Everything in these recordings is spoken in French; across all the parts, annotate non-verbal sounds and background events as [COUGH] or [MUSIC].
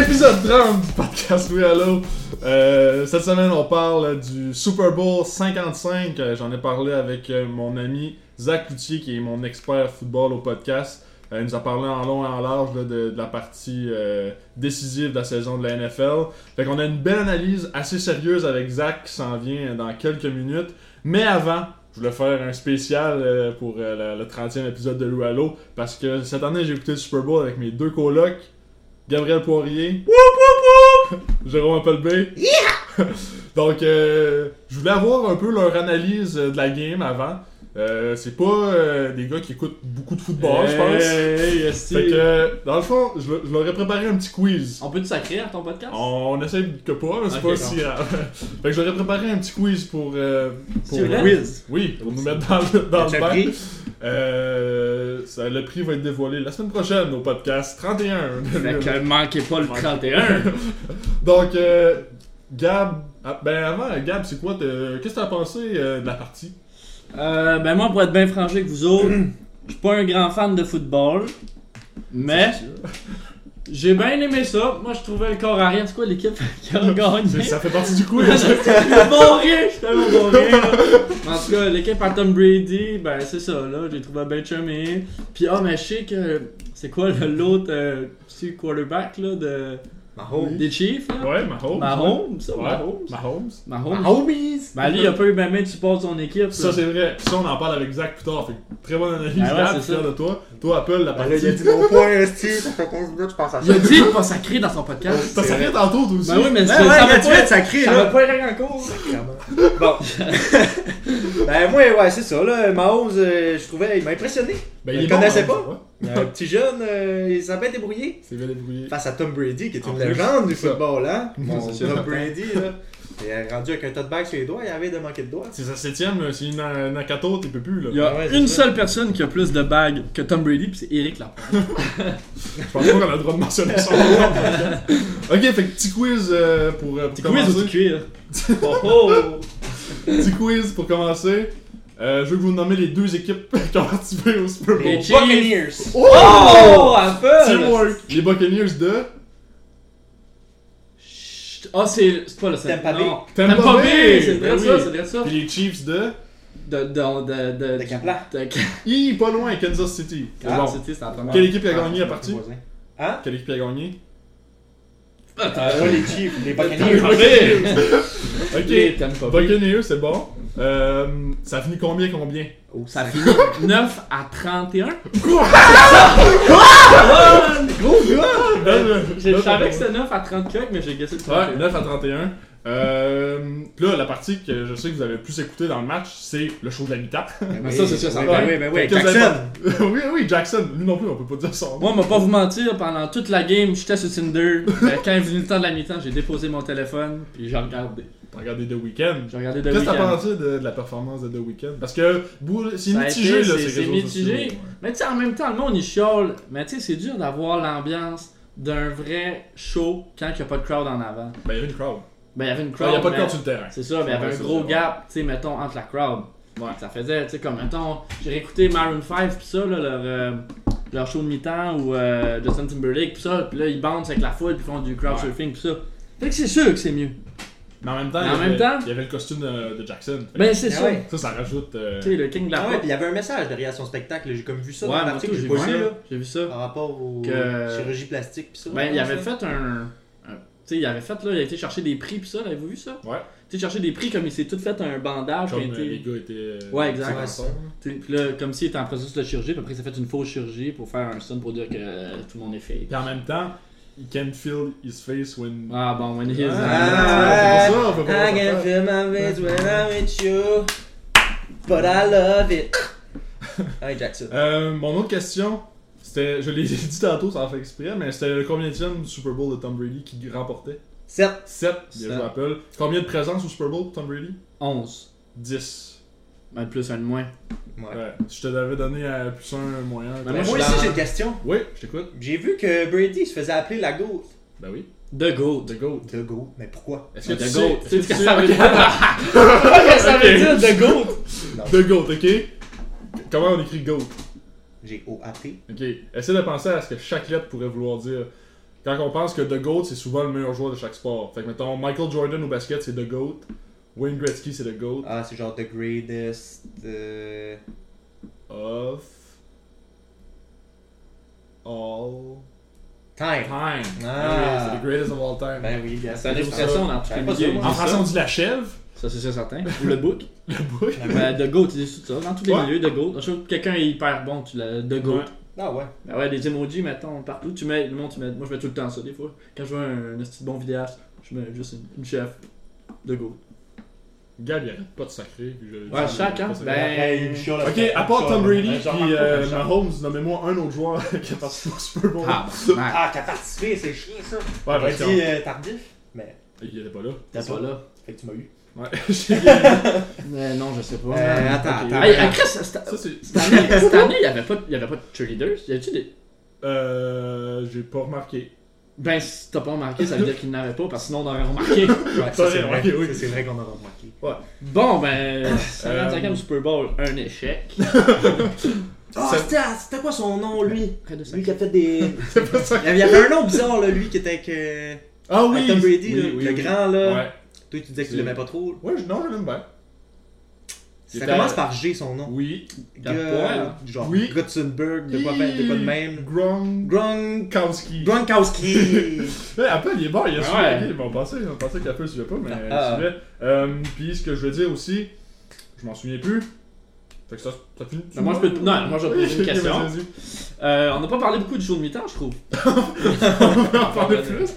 Épisode 30 du podcast Oui Hello. Euh, cette semaine, on parle du Super Bowl 55. Euh, J'en ai parlé avec euh, mon ami Zach Cloutier, qui est mon expert football au podcast. Euh, il nous a parlé en long et en large de, la partie décisive de la saison de la NFL. Fait a une belle analyse assez sérieuse avec Zach qui s'en vient dans quelques minutes. Mais avant, je voulais faire un spécial pour le, le 30e épisode de Lou Hello parce que cette année, j'ai écouté le Super Bowl avec mes deux colocs. Gabriel Poirier. [LAUGHS] Jérôme Appleby. [LAUGHS] Donc, euh, je voulais avoir un peu leur analyse euh, de la game avant. Euh, c'est pas euh, des gars qui écoutent beaucoup de football, je pense. Hey, [LAUGHS] esti. Fait que, dans le fond, je, je leur ai préparé un petit quiz. On peut te sacrer à ton podcast? On essaie que pas, mais c'est pas si grave. fait que je leur ai préparé un petit quiz pour. euh, pour? Quiz. Oui, pour nous mettre dans le, dans le bain. Euh, ça, le prix va être dévoilé la semaine prochaine au podcast 31. Fait que manquez pas le 31. [LAUGHS] Donc, euh, Gab, ah, ben avant, Gab, c'est quoi, qu'est-ce que t'as pensé euh, de la partie? Euh, ben moi, pour être bien franchi avec vous autres, [CLEARS THROAT] je suis pas un grand fan de football. Mais j'ai bien aimé ça. Moi, je trouvais le corps arrière. C'est quoi l'équipe [LAUGHS] qui a gagné? Ça fait partie du. Le [LAUGHS] bon rien, je suis tellement bon rien. En tout cas, l'équipe à Tom Brady, ben c'est ça, là, j'ai trouvé bien chumé. Puis ah, mais je sais que c'est quoi le- l'autre euh, petit quarterback là, de, Mahomes. des Chiefs là? ouais, Mahomes. Mahomes, ça, Ouais, Mahomes. Mahomes. Mahomes. Mahomes. Ben lui, il a pas eu ben de support de son équipe. Ça, c'est vrai. Ça, on en parle avec Zach plus tard. Fait que très bonne analyse, Ben ouais, Gab, c'est fier ça. de toi. Toi, Apple, la Ben là, partie. il a dit mon point, Esti. Ça fait 15 minutes, je pense à ça. Il a dit pas sacrer dans son podcast. T'as sacré tantôt, toi aussi. Ben oui, mais Ouais, ça, va dû pas être sacré, Ça va là. pas être en cours. Bon. [LAUGHS] ben, moi, ouais, c'est ça, là. Mahomes, euh, je trouvais, il m'a impressionné. Ben, il bon, pas. Un petit jeune, euh, il s'est bien débrouillé. C'est bien débrouillé. Face à Tom Brady, qui est une plus, légende du football, hein. [LAUGHS] Mon C'est sûr. Tom Brady, là. Il est rendu avec un tas de bagues sur les doigts, il avait de manquer de doigts. C'est sa septième, là. S'il y en a un Nakato, t'es peux plus, là. Il y a Ouais, c'est une ça. seule personne qui a plus de bagues que Tom Brady, puis c'est Eric Lapointe. [LAUGHS] Je pense pas qu'on a le droit de mentionner son nom. ok, fait que petit quiz euh, pour, euh, pour commencer. quiz ou cuir? [LAUGHS] Oh oh! Petit quiz pour commencer. Euh, je veux que vous nommer les deux équipes [LAUGHS] qui ont participé au Super Bowl. Les. Buccaneers. Oh! Un peu! Teamwork. Les Buccaneers de. Ah, c'est c'est pas le Tampa Bay. non. Tampa Tampa Bay. Bay! C'est Ben vrai ça, oui. c'est vrai ça. Puis les Chiefs de? De, de, de, de, De Kaplan. de- Hi, [LAUGHS] pas loin, Kansas City. C'est Ah, bon. c'était c'est la première. Quelle équipe a Ah, gagné la partie? Hein? Quelle équipe a gagné? Euh, les Chiefs, les Buccaneers. [LAUGHS] Ok. Tampa Bay. Buccaneers, c'est bon. Euh, ça finit combien, combien? Ça finit [LAUGHS] 9 à 31. Gros gars! Euh, Je là, savais t'as que c'était 9 à 30 quelques, mais j'ai guessé le Ouais, 31. 9 à 31. Euh, pis là, la partie que je sais que vous avez le plus écouté dans le match, c'est le show de la mi-temps. Mais ça, c'est sûr, ça oui, va. ben oui, ben oui. Jackson. [LAUGHS] oui, oui, Jackson. Lui non plus, on peut pas dire son nom. Moi, on va pas vous mentir, pendant toute la game, j'étais sur Tinder. Ben, quand est venu le temps de la mi-temps, j'ai déposé mon téléphone, puis j'ai regardé. T'as regardé The Weeknd. J'ai regardé The Qu'est-ce que t'as Weeknd. pensé de, de la performance de The Weeknd? Parce que c'est Ça mitigé, été- là, c'est- ces c'est mitigé. sociaux, ouais. Mais tu sais, en même temps, le monde il chiale. Mais tu sais, c'est dur d'avoir l'ambiance d'un vrai show quand il n'y a pas de crowd en avant. Ben, il y avait une crowd. Ben, il y avait une Il crowd. y a pas de crowd sur le terrain. C'est ça, mais il y avait un gros ça, ouais. gap, tu sais, mettons, entre la crowd. Ouais. Ça faisait, tu sais, comme, mettons, j'ai réécouté Maroon 5 pis ça, là, leur, euh, leur show de mi-temps ou euh, Justin Timberlake pis ça, pis là, ils bandent avec la foule pis font du crowd surfing pis ça. Fait que c'est sûr que c'est mieux. Mais en même temps, il y en avait- même temps- il y avait le costume de, de Jackson. Fait Ben, c'est Ah ça. ouais. Ça, ça rajoute. euh, Tu sais, le king de la Ah ouais, puis il y avait un message derrière son spectacle, j'ai comme vu ça Ouais, dans l'article, j'ai vu ça. J'ai vu ça. par rapport aux Que- chirurgie plastique pis ça. Ben, il avait ça. fait un. un- tu sais, il avait fait, là, il a été chercher des prix pis ça, avez-vous vu ça? Ouais. Tu sais, chercher des prix comme il s'est tout fait un bandage Comme euh, été- les gars étaient. euh, Ouais, exact. Puis là, comme s'il était en processus de chirurgie, puis après, il s'est fait une fausse chirurgie pour faire un stun pour dire que tout le monde est fake. Puis en même temps, he can't feel his face when. Ah bon, when he is. Ah, ça, on peut pas I can feel my face when I'm with you, but I love it. [LAUGHS] Hey Jackson. Euh, mon autre question, c'était. Je l'ai [LAUGHS] dit tantôt sans faire exprès, mais c'était le combien du Super Bowl de Tom Brady qui remportait 7. 7, bien Sept. joué Apple. Combien de présences au Super Bowl Tom Brady? 11. 10. Ben, plus un de moins. Ouais. Ouais. Je te l'avais donné à plus un moyen. Ben, Mais moi, moi aussi j'ai une question. Oui, je t'écoute. J'ai vu que Brady se faisait appeler la GOAT. Ben oui. The GOAT. The GOAT. The GOAT, mais pourquoi? Est-ce que The tu GOAT? sais, [LAUGHS] Tu sais est-ce ce que ça veut dire? Qu'est-ce que ça veut dire, The GOAT? The GOAT, ok? Comment on écrit GOAT? J'ai OAT. Ok. Essaie de penser à ce que chaque lettre pourrait vouloir dire. quand on pense que The GOAT, c'est souvent le meilleur joueur de chaque sport. Fait que, mettons, Michael Jordan au basket, c'est The GOAT. Wayne Gretzky, c'est The GOAT. Ah, c'est genre The Greatest. euh, Of. All. Time. Time. Ah. Oui, c'est the greatest of all time. Ben oui. C'est une expression dans en français, ça. on dit la chèvre. Ça, c'est sûr certain. Ou le book. [LAUGHS] Le bouc. Ben, The Goat, ils disent tout ça. Dans tous les Ouais. milieux, The Goat. Je trouve que quelqu'un est hyper bon, tu l'as. The Goat. Ouais. Ah ouais. Ben ouais, des emojis, mettons, partout. Tu mets, le monde, tu mets, moi je mets tout le temps ça, des fois. Quand je vois un, un petit bon vidéaste, je mets juste une, une chef de go. Gab, il arrête pas de sacrer. puis je- Ouais, chaque, hein. Ben, Ok, à part Tom Brady Ben, puis euh. Mahomes, nommez-moi un autre joueur [LAUGHS] qui a participé au Super Bowl. Ah, [LAUGHS] Ah, qui a participé, c'est chiant ça. ouais, parce dit euh, tardif, mais il était pas là. t'es pas là. fait que tu m'as eu. Ouais. [LAUGHS] J'ai- Mais non, je sais pas. Euh, attends, Ok. attends, Hey, attends. à Chris, cette Ça, c'est. cette année, il y avait pas, il y avait pas de cheerleaders? Y avait-tu des. Euh. J'ai pas remarqué. Ben, si t'as pas remarqué, ça veut dire qu'il n'avait pas, parce que sinon on aurait remarqué. [LAUGHS] Ouais, ça c'est vrai. oui. C'est vrai qu'on aura remarqué. Bon, ben, 55e Euh, Super Bowl, un échec. [LAUGHS] Ah, Ça- c'était c'était quoi son nom lui? Près de ça. Lui qui a fait des. [LAUGHS] C'est pas ça. Il y avait un nom bizarre là, lui qui était avec, euh, Ah oui! avec Tom Brady, oui, là, oui, le oui. grand là. Ouais. Toi tu disais que tu l'aimais pas trop. Ouais, je- non, je l'aime bien. Ça commence par G son nom. Oui. Hein? genre Oui. De quoi, de quoi de même. Gronk. Gronk. Gronkowski. Gronkowski. [LAUGHS] Apple, il est bon, il a Ouais. suivi. Ouais. On pensait, on pensait qu'Apple suivait pas, mais Ah. il suivait. Euh, Puis ce que je veux dire aussi, je m'en souviens plus. Fait que ça, ça finit. Ben, moi, je peux- non, moi, je vais te poser une [LAUGHS] question. Euh, on n'a pas parlé beaucoup du show de mi-temps, je trouve. [LAUGHS] On peut en parler plus.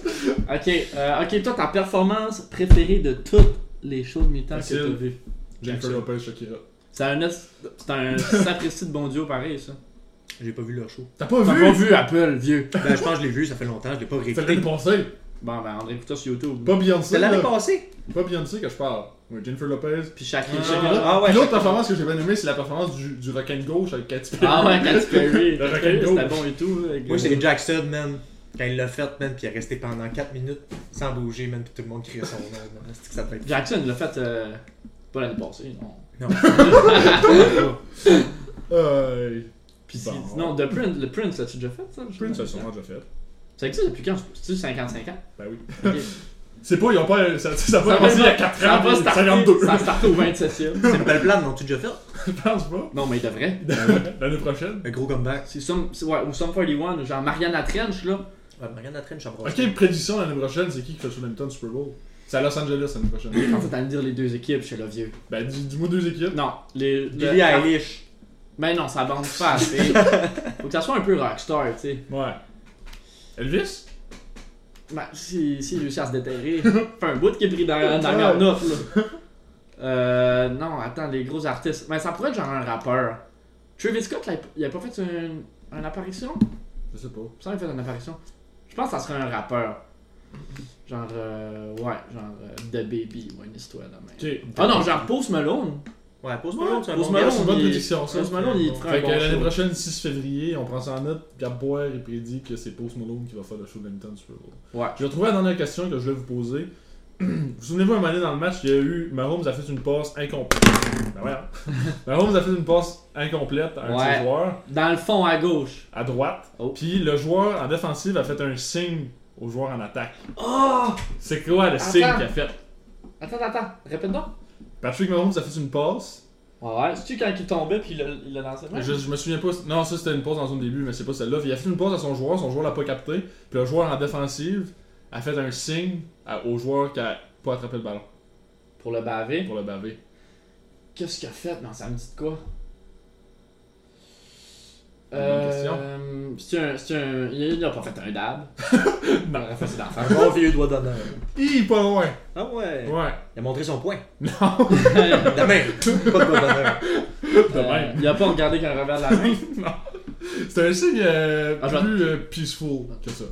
Ok, euh, ok, toi, ta performance préférée de toutes les shows de mi-temps que Facile. t'as vu. Jennifer Lopez, Shakira. C'est un, es- c'est un [LAUGHS] sapristi de bon duo pareil, ça. J'ai pas vu leur show. T'as pas T'as vu? pas vu Apple, vieux. Ben je pense que je l'ai vu, ça fait longtemps, je l'ai pas C'est réécouté. l'année passée. Bon, ben, André, écoute ça sur YouTube. Pas Beyoncé. C'est l'année passée. Pas Beyoncé que je parle. Ouais, Jennifer Lopez. Puis Shakira. Ah, Shakira. ah ouais, l'autre Shakira. performance que j'ai bien aimé, c'est la performance du, du rock and gauche avec Katy Perry. Ah ouais, Katy [LAUGHS] Perry. Le Katy rock Perry, and C'était bon et tout. Moi c'est Jackson, man. Quand il l'a fait, man, puis il est resté pendant 4 minutes sans bouger, man, puis tout le monde criait son nom, man. C'est que ça devait être. Jackson, il l'a fait euh, pas l'année passée, non. Non. [LAUGHS] Euh, Puis Bon. si- non, The Prince, le Prince, l'as-tu déjà fait ça? Prince a sûrement déjà fait. Ça existe depuis quand? C'est-tu 55 ans? Ben oui. Ok. [LAUGHS] C'est pas, ils ont pas. Ça, ça a pas commencé il y a va- 4 ça ans, va starter- 52. Ça a starté au 27e. C'est une belle plan, non-tu déjà fait? [LAUGHS] Je pense pas. Non, mais il devrait. L'année prochaine. Un gros comeback. C'est Sum, c'est- ouais, ou Sum 41, genre Mariana Trench, là. Ouais, Marianne Latrine, je Ok, prédiction l'année prochaine, c'est qui qui fait le Hamilton Super Bowl? C'est à Los Angeles l'année prochaine. En fait, t'allais me dire les deux équipes chez le vieux. Ben, dis- dis-moi deux équipes. Non, les. le- Billie Eilish. Mais non, ça bande pas assez. [LAUGHS] Faut que ça soit un peu rockstar, tu sais. Ouais. Elvis? Ben, si, si il réussit à se déterrer, fait un bout qui est pris dans la note, là. Euh, non, attends, les gros artistes. Mais ça pourrait être genre un rappeur. Travis Scott, là, il a pas fait une, une apparition? Je sais pas. Ça, il a fait une apparition. Je pense que ça serait un rappeur. Genre, euh, ouais, genre euh, The Baby ou une histoire de même. Ah non, genre Post Malone. Ouais, Post Malone, c'est un Post bon Malone. C'est une bonne prédiction, ça. Post Malone, il que bon l'année prochaine, 6 février, on prend ça en note. Gab Boyer, il prédit que c'est Post Malone qui va faire le show de Hamilton Super Bowl. Ouais. J'ai retrouvé la dernière question que je voulais vous poser. [CLEARS THROAT] vous souvenez-vous, un moment donné dans le match, il y a eu. Mahomes a fait une passe incomplète. Ben ouais. hein. [LAUGHS] Mahomes a fait une passe incomplète à un de Ouais. ses joueurs, Dans le fond à gauche. à droite. Oh. Puis le joueur en défensive a fait un signe au joueur en attaque. Oh! C'est quoi le signe qu'il a fait? Attends, attends, répète donc. Patrick Mahomes a fait une passe. Ouais. C'est-tu quand il tombait puis il l'a il l'a lancé? Je, je me souviens pas. Non, ça c'était une pause dans son début, mais c'est pas celle-là. Il a fait une pause à son joueur, son joueur l'a pas capté. Puis le joueur en défensive a fait un signe à- au joueur qui a pas attrapé le ballon Pour le baver? pour le baver. Qu'est-ce qu'il a fait? Non, ça me dit de quoi? Euh, c'est un, c'est un. Il a pas fait un dab. Non. Il a fait d'en Un bon vieux doigt d'honneur. Hi, pas loin. Ah ouais. Ouais. Il a montré son poing. Non, [LAUGHS] La main. [LAUGHS] Pas de doigt d'honneur. de Euh, même. il a pas regardé qu'un revers de la main. [LAUGHS] C'est un signe euh, Ah, plus euh, peaceful que ça.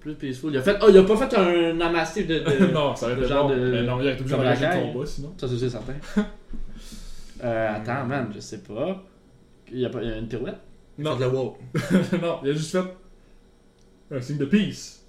Plus peaceful. Il a fait. Oh, il a pas fait un namasté de. de- non, ça aurait été genre bon. de- Mais non, il a été obligé caille. combat sinon. Ça, c'est certain. Euh, attends, man, je sais pas. Il y a, pas, il y a une pirouette? Non. De la wow. [LAUGHS] non, il a juste fait un signe de peace.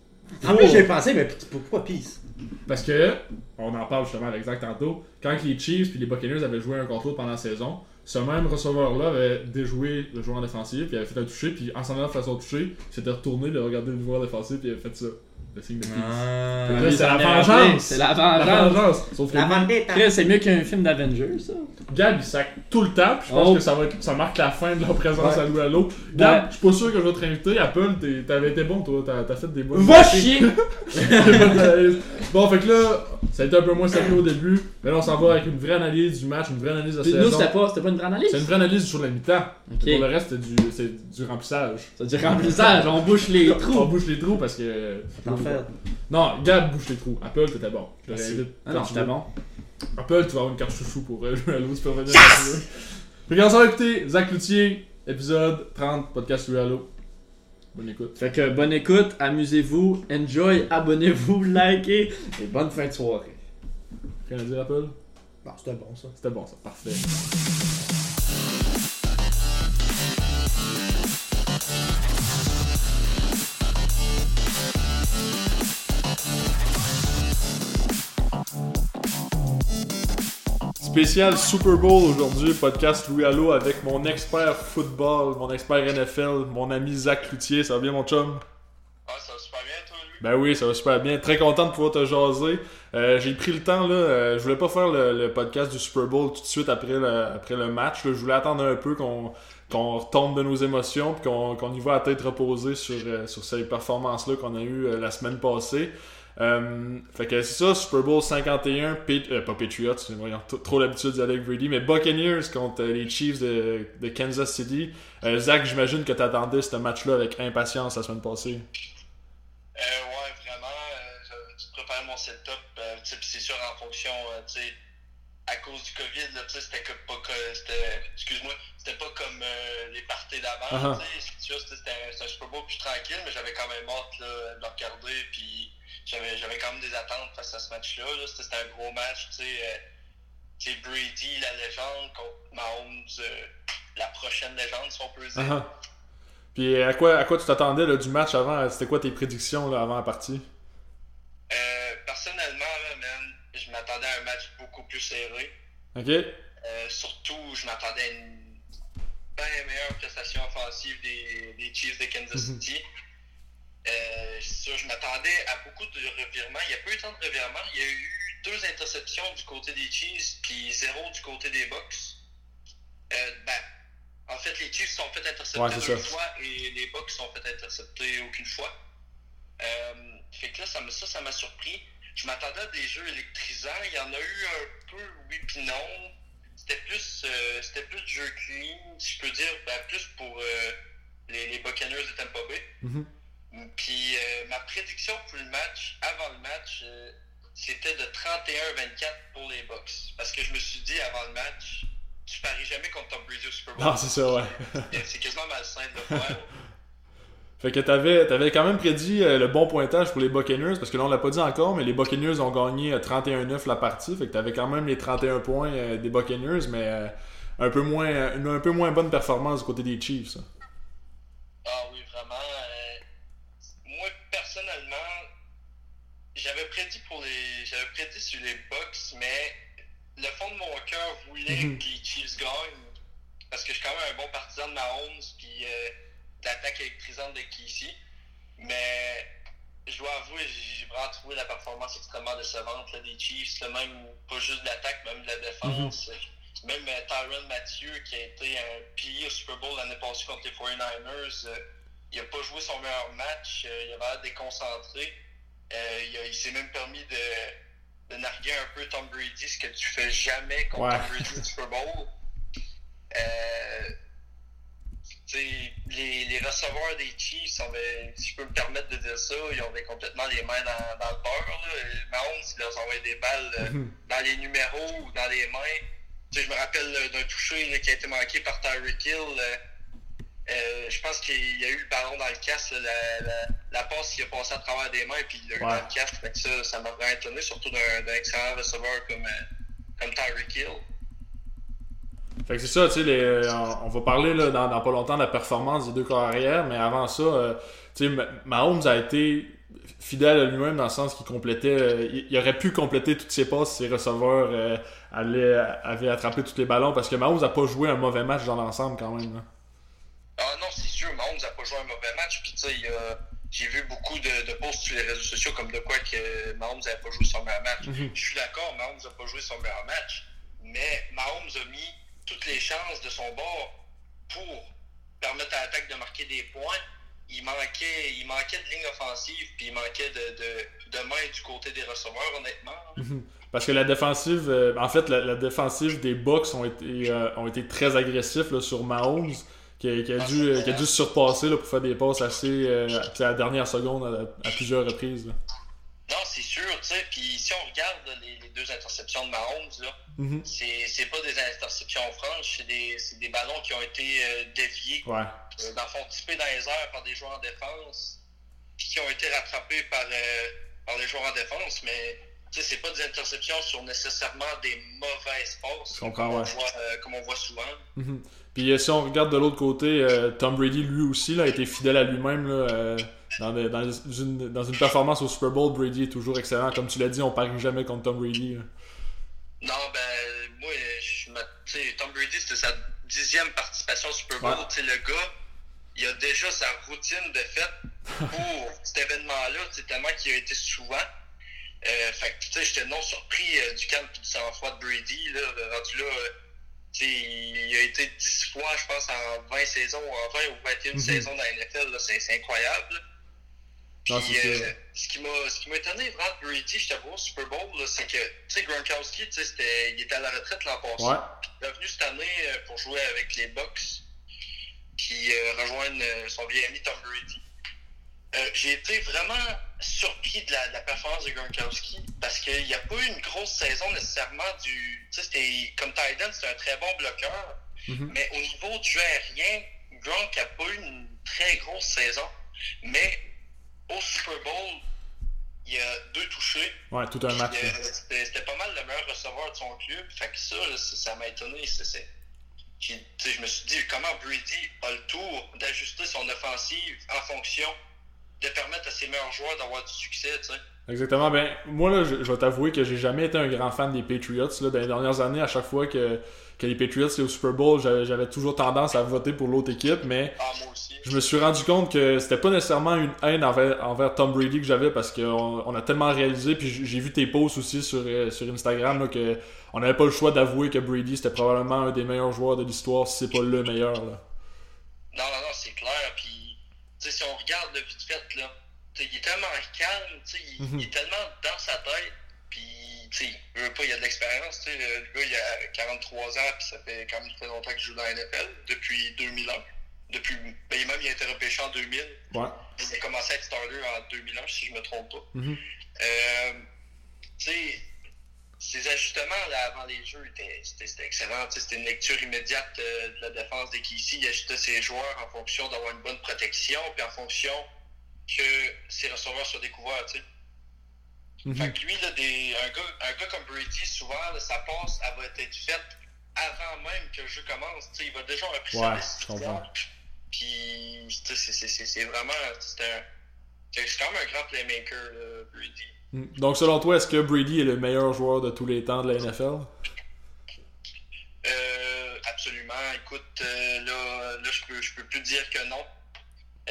En plus, j'ai pensé, mais pourquoi Peace? Parce que, on en parle justement avec Zach tantôt, quand les Chiefs et les Buccaneers avaient joué un contre l'autre pendant la saison, ce même receveur-là avait déjoué le joueur défensif, puis il avait fait un toucher, puis en s'en allant faire son toucher, il s'était retourné, il a regardé le joueur défensif, puis il avait fait ça. Le signe de peace. Ah. Là, Oui, c'est ça la m'est rappelé, vengeance. c'est la La vengeance. vengeance. Sauf que La lui, vendetta. Chris, c'est mieux qu'un film d'Avengers, ça. Gab, il sac tout le temps, puis je pense Oh. que ça, va être- ça marque la fin de leur présence Ouais. à Louis Allo. Gab, Ouais. je suis pas sûr que je vais te réinviter. Apple, t'es- t'avais été bon, toi. T'as t'as fait des bonnes. Va chier! [LAUGHS] bon, fait que là, ça a été un peu moins sérieux au début, mais là, on s'en va avec une vraie analyse du match, une vraie analyse de la Puis saison. nous, c'était pas, c'était pas une vraie analyse? C'est une vraie analyse sur la mi-temps. Ok. Pour le reste, c'est du, c'est du remplissage. Ça dit remplissage, on bouche les [LAUGHS] On trous. bouche les trous parce que. En fait. Non, Gab bouche les trous. Apple, t'étais bon. Je te Merci. réinvite. Ah non, quand tu c'était veux. bon. Apple, tu vas avoir une carte chouchou pour euh, jouer à l'eau, tu peux revenir quand tu veux. Fait qu'on s'en va écouter Zach Cloutier, épisode 30, podcast Louis Allo. Bonne écoute. Fait que bonne écoute, amusez-vous, enjoy, abonnez-vous, [LAUGHS] likez et bonne fin de soirée. Rien à dire, Apple Bon, c'était bon ça. C'était bon, ça. Parfait. Spécial Super Bowl aujourd'hui, podcast Louis Allo avec mon expert football, mon expert NFL, mon ami Zach Cloutier. Ça va bien, mon chum? Ah, ça va super bien, toi, lui. Ben oui, ça va super bien. Très content de pouvoir te jaser. Euh, j'ai pris le temps, là. euh, je voulais pas faire le, le podcast du Super Bowl tout de suite après le, après le match. là. Je voulais attendre un peu qu'on qu'on retombe de nos émotions puis qu'on qu'on y va à tête reposée sur, euh, sur ces performances-là qu'on a eues euh, la semaine passée. Euh, fait que c'est ça, Super Bowl 51, Pa- euh, pas Patriots, j'ai trop l'habitude d'y aller avec Brady, mais Buccaneers contre euh, les Chiefs de, de Kansas City. Euh, Zach, j'imagine que t'attendais ce match-là avec impatience la semaine passée. Euh, ouais, vraiment. Je- tu prépares mon setup. Tu c'est sûr, en fonction, tu sais, à cause du COVID, tu c'était pas. Excuse-moi, c'était pas comme les parties d'avant. Tu c'est sûr, c'était c'était un, c'était un Super Bowl plus tranquille, mais j'avais quand même hâte là, de le regarder. Puis j'avais j'avais quand même des attentes face à ce match-là. là. C'était un gros match. Tu sais, euh, Brady, la légende, contre Mahomes, euh, la prochaine légende, si on peut dire. Uh-huh. Puis à quoi, à quoi tu t'attendais là, du match avant? C'était quoi tes prédictions là, avant la partie? Euh, personnellement, là, man, je m'attendais à un match beaucoup plus serré. Ok Euh, surtout, je m'attendais à une bien meilleure prestation offensive des, des Chiefs de Kansas Mhm. City. Euh, sûr, je m'attendais à beaucoup de revirements. Il n'y a pas eu tant de revirements. Il y a eu deux interceptions du côté des Chiefs, puis zéro du côté des Bucks. Euh, ben, en fait, les Chiefs sont fait intercepter Ouais, deux ça. fois et les Bucks sont fait intercepter aucune fois. Euh, fait que là, ça m'a ça, ça m'a surpris. Je m'attendais à des jeux électrisants. Il y en a eu un peu, oui puis non. C'était plus, c'était plus du jeu clean, si je peux dire, ben, plus pour les, les Buccaneers de Tampa Bay. Mhm. Puis euh, ma prédiction pour le match, avant le match, euh, c'était de 31-24 pour les Bucks. Parce que je me suis dit avant le match, tu paries jamais contre Tom Brady au Super Bowl. Non, c'est ça, ouais. [LAUGHS] C'est quasiment malsain de le faire. [LAUGHS] Fait que t'avais, t'avais quand même prédit euh, le bon pointage pour les Buccaneers, parce que là on l'a pas dit encore, mais les Buccaneers ont gagné euh, 31-9 la partie, fait que t'avais quand même les 31 points des Buccaneers, mais euh, un, peu moins, une un peu moins bonne performance du côté des Chiefs. ça. Ah oui, vraiment. euh, moi, personnellement, j'avais prédit pour les. J'avais prédit sur les Bucks, mais le fond de mon cœur voulait Mhm. que les Chiefs gagnent. Parce que je suis quand même un bon partisan de Mahomes puis euh, l'attaque électrisante de Kesey. Mais je dois avouer, j'ai vraiment trouvé la performance extrêmement décevante là, des Chiefs, là, même pas juste de l'attaque, même de la défense. Même euh, Tyron Mathieu, qui a été un au Super Bowl l'année passée contre les 49ers, euh, il n'a pas joué son meilleur match, euh, il avait l'air déconcentré. Euh, il s'est même permis de, de narguer un peu Tom Brady, ce que tu fais jamais contre Ouais. Tom Brady au Super Bowl. Euh, les, les receveurs des Chiefs, avait- si je peux me permettre de dire ça, ils ont complètement les mains dans, dans le beurre. Mahomes, il leur envoie des balles euh, dans les numéros ou dans les mains. Je me rappelle d'un toucher là, qui a été manqué par Tyreek Hill. Euh, je pense qu'il y a eu le ballon dans le casque, la, la, la passe qui a passé à travers des mains, puis il l'a eu Ouais. dans le casque. Fait que ça, ça m'a vraiment étonné, surtout d'un excellent receveur comme, euh, comme Tyreek Hill. Fait que c'est ça, tu sais, les- on, on va parler là, dans, dans pas longtemps de la performance des deux carrières, mais avant ça, euh, tu sais, Ma- Mahomes a été fidèle à lui-même dans le sens qu'il complétait. euh, il, il aurait pu compléter toutes ses passes si ses receveurs allaient- avaient attrapé tous les ballons parce que Mahomes a pas joué un mauvais match dans l'ensemble quand même. Sûr, Mahomes n'a pas joué un mauvais match. Puis tu sais, a- j'ai vu beaucoup de, de posts sur les réseaux sociaux comme de quoi que Mahomes n'avait pas joué son meilleur match. Mhm. Je suis d'accord, Mahomes n'a pas joué son meilleur match. Mais Mahomes a mis toutes les chances de son bord pour permettre à l'attaque de marquer des points. Il manquait, il manquait de ligne offensive, puis il manquait de, de, de main du côté des receveurs, honnêtement. Parce que la défensive, euh, en fait, la, la défensive des Bucks ont été, euh, ont été très agressifs là, sur Mahomes, qui, a- qui a, dû, euh, qui a dû se surpasser là, pour faire des passes assez euh, à la dernière seconde à, à plusieurs reprises. là. Non, c'est sûr, tu sais. Puis si on regarde là, les, les deux interceptions de Mahomes, là, Mhm. c'est c'est pas des interceptions franches, c'est des, des ballons qui ont été euh, déviés, Ouais. euh, dans le fond, typés dans les airs par des joueurs en défense, puis qui ont été rattrapés par, euh, par les joueurs en défense, mais tu sais, c'est pas des interceptions sur nécessairement des mauvaises passes, comme, on voit, comme on voit souvent. Mhm. Puis euh, si on regarde de l'autre côté, euh, Tom Brady lui aussi là, a été fidèle à lui-même. là, euh, dans, de- dans une, dans une performance au Super Bowl, Brady est toujours excellent. Comme tu l'as dit, on parie jamais contre Tom Brady. là. Non, ben, moi, je me- tu sais, Tom Brady, c'était sa dixième participation au Super Bowl. Ouais. Le gars, il a déjà sa routine de fête [LAUGHS] pour cet événement-là, tu sais, tellement qu'il a été souvent. Euh, fait que, tu sais, j'étais non surpris euh, du calme et du sang-froid de Brady, là, rendu là, euh, il a été 10 fois, je pense, en 20 saisons, en 20 ou 21 Mhm. saisons dans la NFL, c'est incroyable. là. Puis, Non, euh, ce qui m'a étonné vraiment de Brady, je t'avoue, au Super Bowl, c'est que, tu sais, Gronkowski, tu sais, c'était- il était à la retraite l'an passé. Ouais. Il est revenu cette année euh, pour jouer avec les Bucks, puis euh, rejoindre euh, son vieil ami Tom Brady. Euh, J'ai été vraiment surpris de la, de la performance de Gronkowski parce qu'il n'y a pas eu une grosse saison nécessairement du. Tu sais, comme Titan, c'est un très bon bloqueur, Mhm. mais au niveau du jeu aérien, Gronk n'a pas eu une très grosse saison. Mais au Super Bowl, il y a deux touchés. Ouais, tout un match. Euh, C'était pas mal le meilleur receveur de son club. Fait que ça, là, ça m'a étonné. C'est- Je me suis dit comment Brady a le tour d'ajuster son offensive en fonction de permettre à ses meilleurs joueurs d'avoir du succès. tu sais. Exactement. Ben, moi, là, je, je vais t'avouer que j'ai jamais été un grand fan des Patriots. Là, dans les dernières années, à chaque fois que, que les Patriots étaient au Super Bowl, j'avais toujours tendance à voter pour l'autre équipe, mais Ah, moi aussi. je me suis rendu compte que c'était pas nécessairement une haine envers, envers Tom Brady que j'avais parce qu'on on a tellement réalisé, puis j'ai j'ai vu tes posts aussi sur, euh, sur Instagram, là, que on n'avait pas le choix d'avouer que Brady c'était probablement un des meilleurs joueurs de l'histoire, si c'est pas le meilleur. Là. Non, non, non, c'est clair. Si on regarde le vite fait, là, il est tellement calme, sais, il, Mhm. il est tellement dans sa tête. Puis, il veut pas, il a de l'expérience. tu sais, Le gars, il a 43 ans, puis ça fait quand même très longtemps qu'il joue dans la NFL, depuis 2001. Depuis, ben, même, il a été repêché en 2000. Ouais. Il a commencé à être starter en 2001, si je me trompe pas. Mhm. Euh, tu sais, ces ajustements là, avant les jeux étaient, c'était, excellent. Tu sais, C'était une lecture immédiate euh, de la défense des KC. Il ajustait ses joueurs en fonction d'avoir une bonne protection, puis en fonction que ses receveurs soient découverts. Tu sais. Mhm. Fait que lui, là, des, un, gars, un gars comme Brady, souvent, là, sa passe, elle va être faite avant même que le jeu commence. Tu sais, il va déjà avoir pris Ouais, sa décision. Puis, c'est, vraiment. C'est quand même un grand playmaker, là, Brady. Donc selon toi, est-ce que Brady est le meilleur joueur de tous les temps de la NFL? Euh, absolument. Écoute, euh, là, là je peux, je peux plus dire que non. Euh,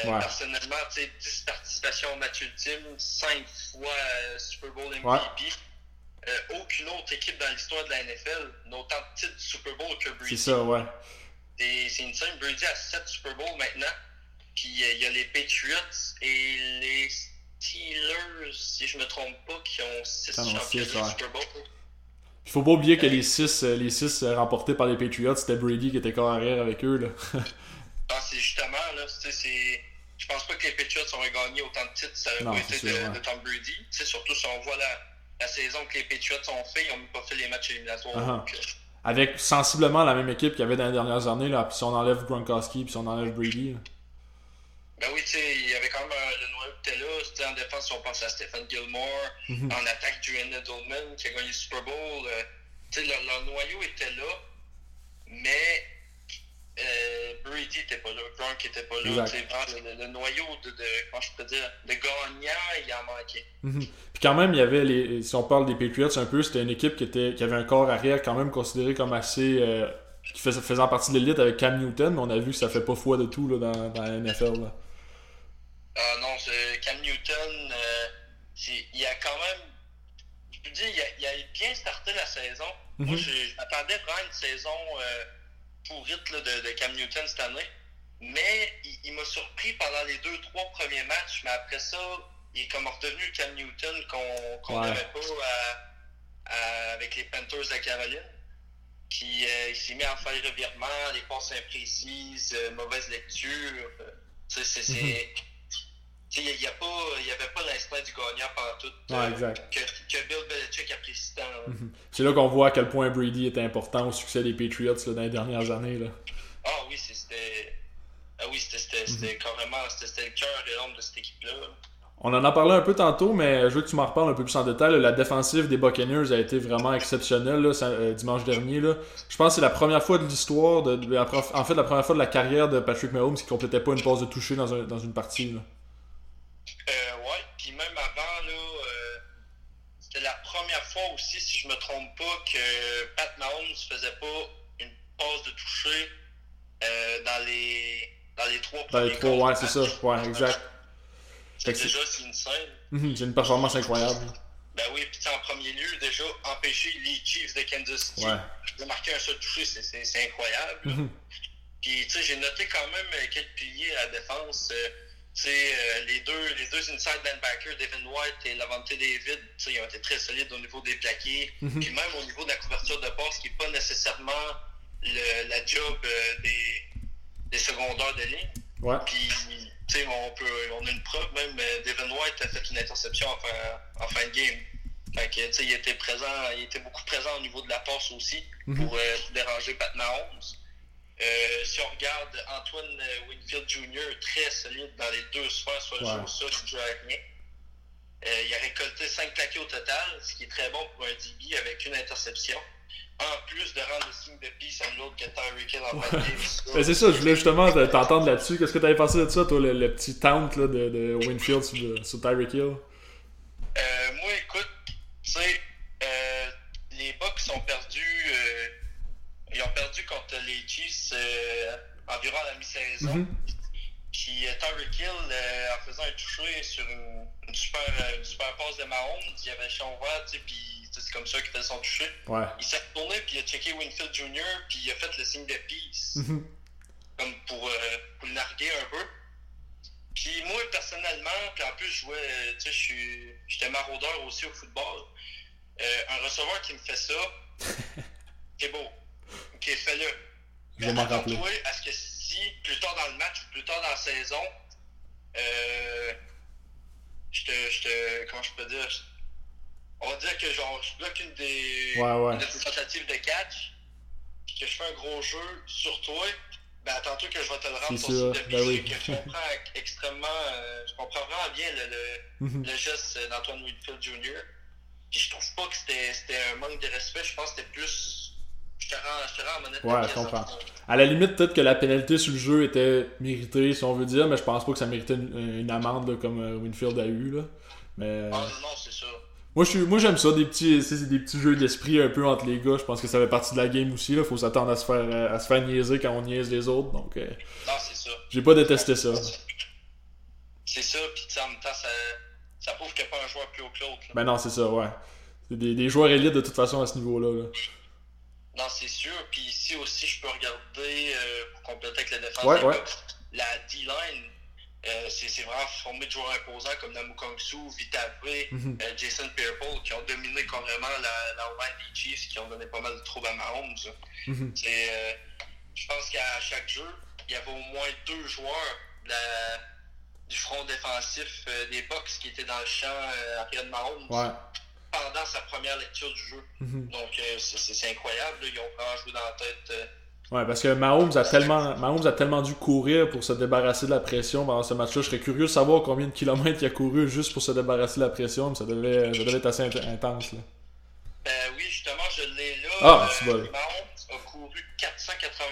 Ouais. Personnellement, tu sais, 10 participations au match ultime, 5 fois Super Bowl MVP. Ouais. Aucune autre équipe dans l'histoire de la NFL n'a autant de titres de Super Bowl que Brady. C'est ça, ouais. Et c'est une scène, Brady a 7 Super Bowl maintenant. Puis il y a les Patriots et les Steelers, si je me trompe pas, qui ont 6 Ah non, championnats six, ouais. Super Bowl. Il faut pas oublier que les 6 les six euh, remportés par les Patriots, c'était Brady qui était corps arrière avec eux. Là. [LAUGHS] Ah, c'est justement, là, c'est. Je pense pas que les Patriots auraient gagné autant de titres si ça Non, pas été sûr, de, de Tom Brady. Surtout si on voit la, la saison que les Patriots ont fait, ils ont même pas fait les matchs éliminatoires. Donc, euh, Avec sensiblement la même équipe qu'il y avait dans les dernières années, là, puis si on enlève Gronkowski, puis si on enlève Brady. là. Ben oui, tu sais, il y avait quand même un- le noyau qui était là. C'était en défense, si on pense à Stephen Gilmore. Mhm. En attaque, Julian Edelman qui a gagné le Super Bowl. euh, tu sais, leur, leur noyau était là. Mais euh, Brady était pas là, Gronk était pas là. Le, le noyau de, de, comment je peux dire, de gagnant, il en manquait. Mhm. Puis quand même, il y avait les. Si on parle des Patriots un peu, c'était une équipe qui, était, qui avait un corps arrière quand même considéré comme assez. euh, qui faisait, faisant partie de l'élite avec Cam Newton, mais on a vu que ça fait pas foi de tout là, dans, dans la NFL. Là. Ah non, Cam Newton, euh, il a quand même. Je peux dire, il a, il a bien starté la saison. Moi, Mhm. je, je m'attendais vraiment à une saison euh, pourrite là, de, de Cam Newton cette année. Mais il, il m'a surpris pendant les deux, trois premiers matchs. Mais après ça, il est comme redevenu Cam Newton qu'on Ouais. n'avait pas à- à- avec les Panthers de Caroline. Puis euh, il s'est mis à faire revirement, les passes imprécises, euh, mauvaise lecture. euh, c'est- Mhm. Il n'y a, pas- il y avait pas l'instinct du gagnant pendant tout. Ouais, euh, exact. Que, que Bill Belichick apprécie tant. là. Mhm. C'est là qu'on voit à quel point Brady était important au succès des Patriots là, dans les dernières années. Là. Ah oui, c'était. Ah oui, c'était c'était carrément. C'était le cœur et l'ombre de cette équipe-là. On en a parlé un peu tantôt, mais je veux que tu m'en reparles un peu plus en détail. là. La défensive des Buccaneers a été vraiment exceptionnelle là, euh, dimanche dernier. Là. Je pense que c'est la première fois de l'histoire, de, de en fait la première fois de la carrière de Patrick Mahomes qui complétait pas une passe de toucher dans, un- dans une partie. Euh, ouais, puis même avant, là, euh, c'était la première fois aussi, si je me trompe pas, que Pat Mahomes faisait pas une passe de toucher euh, dans les dans les trois Dans les premiers trois, ouais, c'est ça. Ouais, exact. C'est déjà c'est une scène. Mhm, C'est une performance incroyable. Ben oui, puis en premier lieu, déjà, empêcher les Chiefs de Kansas City Ouais. de marquer un seul touché, c'est- incroyable. Mhm. Puis, tu sais, j'ai noté quand même quelques piliers à la défense. Euh, euh, les deux, les deux inside linebackers, Devin White et Lavante David, ils ont été très solides au niveau des plaqués. Mhm. Puis même au niveau de la couverture de passe, qui n'est pas nécessairement le- la job euh, des, des secondaires de ligne. Ouais. Puis, on, peut, on a une preuve, même euh, Devin White a fait une interception en fin, en fin de game. Fait que, il était présent, il était beaucoup présent au niveau de la passe aussi Mhm. pour euh, déranger Pat Mahomes. Euh, si on regarde Antoine euh, Winfield Jr., très solide dans les deux sphères, soit le Ouais. jeu au sol, il joue à rien. Euh, il a récolté 5 plaqués au total, ce qui est très bon pour un DB avec une interception. En plus de rendre le signe de peace à l'autre que Tyreek Hill en. Ça, Ben, c'est ça, je voulais justement te- t'entendre là-dessus. Qu'est-ce que t'avais pensé de ça, toi, le, le petit taunt là, de, de Winfield sur, sur Tyreek Hill? Euh, moi, écoute, tu sais, les Bucks ont perdu, euh, ils ont perdu contre les Chiefs euh, environ à la mi-saison. Mhm. Puis euh, Tyreek Hill, euh, en faisant un toucher sur une, une super, une super passe de Mahomes, il avait le champ ouvert, tu sais, puis c'est comme ça qu'il faisait son toucher. Ouais. Il s'est retourné, puis il a checké Winfield Jr., puis il a fait le signe de peace, Mhm. comme pour, euh, pour le narguer un peu. Puis moi, personnellement, puis en plus, je jouais, tu sais, je suis- j'étais maraudeur aussi au football. Euh, un receveur qui me fait ça, [LAUGHS] c'est beau. Ok, fais-le. Je vais m'en rappeler. attends-toi à ce que si, plus tard dans le match ou plus tard dans la saison, euh, je te, je te, comment je peux dire, je- on va dire que genre, je bloque une des, Ouais, ouais. une de tes tentatives de catch, puis que je fais un gros jeu sur toi, ben attends-toi que je vais te le rendre ton sûr, ben oui. que je comprends [LAUGHS] extrêmement, euh, je comprends vraiment bien le, le, Mhm. le geste d'Antoine Whitfield Jr. Puis je trouve pas que c'était un manque de respect, je pense que c'était plus. Je te rends, je te rends Ouais, je comprends. en- À la limite, peut-être que la pénalité sur le jeu était méritée, si on veut dire, mais je pense pas que ça méritait une, une amende là, comme euh, Winfield a eu. Là. Mais euh, Ah non, non, c'est ça. moi, je suis- moi, j'aime ça, des petits, c'est des petits jeux d'esprit un peu entre les gars. Je pense que ça fait partie de la game aussi. Là. Faut s'attendre à se faire euh, à se faire niaiser quand on niaise les autres. Donc, euh, Non, c'est ça. j'ai pas détesté ça. C'est ça, puis en même temps, ça, ça prouve qu'il n'y a pas un joueur plus haut que l'autre. Ben non, c'est ça, ouais. C'est des, des joueurs élites de toute façon à ce niveau-là. là. Non, c'est sûr. Puis ici aussi, je peux regarder, euh, pour compléter avec la défense Ouais, des ouais. La D-line. euh, c'est vraiment formé de joueurs imposants comme Namu Kongsu, Vitave, euh, Jason Pierre-Paul qui ont dominé carrément la, la line des Chiefs, qui ont donné pas mal de troubles à Mahomes. Mhm. Je pense qu'à chaque jeu, il y avait au moins deux joueurs la- du front défensif des Bucks qui étaient dans le champ arrière de Mahomes Ouais. Pendant sa première lecture du jeu. Mhm. Donc euh, c'est- incroyable, là. ils ont vraiment joué dans la tête. euh, Ouais, parce que Mahomes a tellement, Mahomes a tellement dû courir pour se débarrasser de la pression pendant ce match-là. Je serais curieux de savoir combien de kilomètres il a couru juste pour se débarrasser de la pression, mais ça devait, ça devait être assez int- intense. Là. Ben oui, justement, je l'ai là. Ah, Euh, c'est bon. Mahomes a couru 480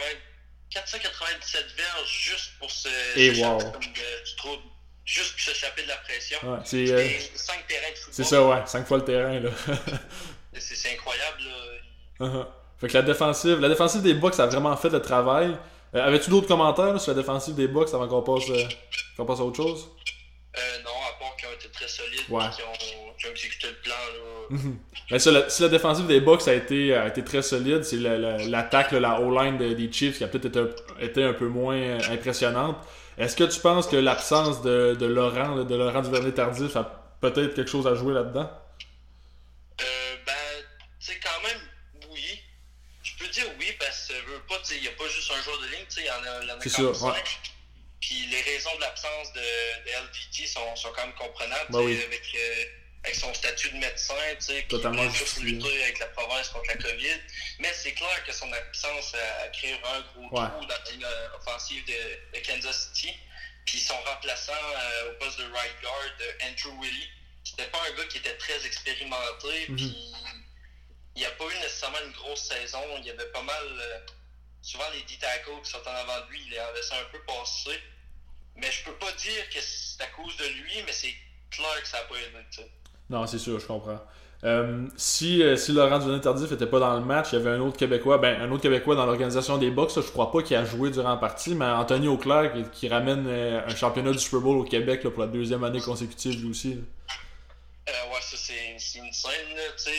497 verges juste pour se Et s'échapper wow. du trouble. Juste pour s'échapper de la pression. Ouais, c'est euh, 5 terrains de football. c'est ça, ouais. 5 fois le terrain, là. [LAUGHS] C'est incroyable. Là. Uh-huh. Fait que la défensive, la défensive des Bucks a vraiment fait le travail. Euh, Avais-tu d'autres commentaires là, sur la défensive des Bucks avant qu'on passe, euh, qu'on passe à autre chose? Euh, non, à part qu'ils ont été très solides Ouais. et ont, exécuté le plan. Là. Mhm. Mais ça, la- si la défensive des Bucks a été, a été très solide, c'est la- la- l'attaque, là, la O-line de- des Chiefs qui a peut-être été, un- été un peu moins euh, impressionnante. Est-ce que tu penses que l'absence de, de Laurent, de Laurent Duvernay-Tardif a peut-être quelque chose à jouer là-dedans? Euh, ben, tu sais, quand même, oui. Je peux dire oui parce que pas, il n'y a pas juste un joueur de ligne, tu sais, il y en a, y en a C'est sûr, ouais. cinq. Puis les raisons de l'absence de, de LVT sont, sont quand même comprenables, Ben oui. avec, euh, avec son statut de médecin, tu sais, qui vient juste lutter avec la province contre la COVID. Mais c'est clair que son absence a, a créé un gros Ouais. trou dans ligne euh, offensive de, de Kansas City. Puis son remplaçant euh, au poste de right guard, Andrew Willie, c'était pas un gars qui était très expérimenté. Mhm. Puis il n'y a pas eu nécessairement une grosse saison. Il y avait pas mal. euh, souvent, les D-tackles qui sont en avant de lui, il les avait laissé un peu passer. Mais je peux pas dire que c'est à cause de lui, mais c'est clair que ça n'a pas aidé. tu sais. Non, c'est sûr, je comprends. Euh, si, euh, si Laurent Duvernay-Tardif n'était pas dans le match, il y avait un autre Québécois, ben un autre Québécois dans l'organisation des là, je crois pas qu'il a joué durant la partie, mais Anthony Auclair qui, qui ramène euh, un championnat du Super Bowl au Québec là, pour la deuxième année consécutive lui aussi. Euh, ouais, ça c'est une scène. tu sais.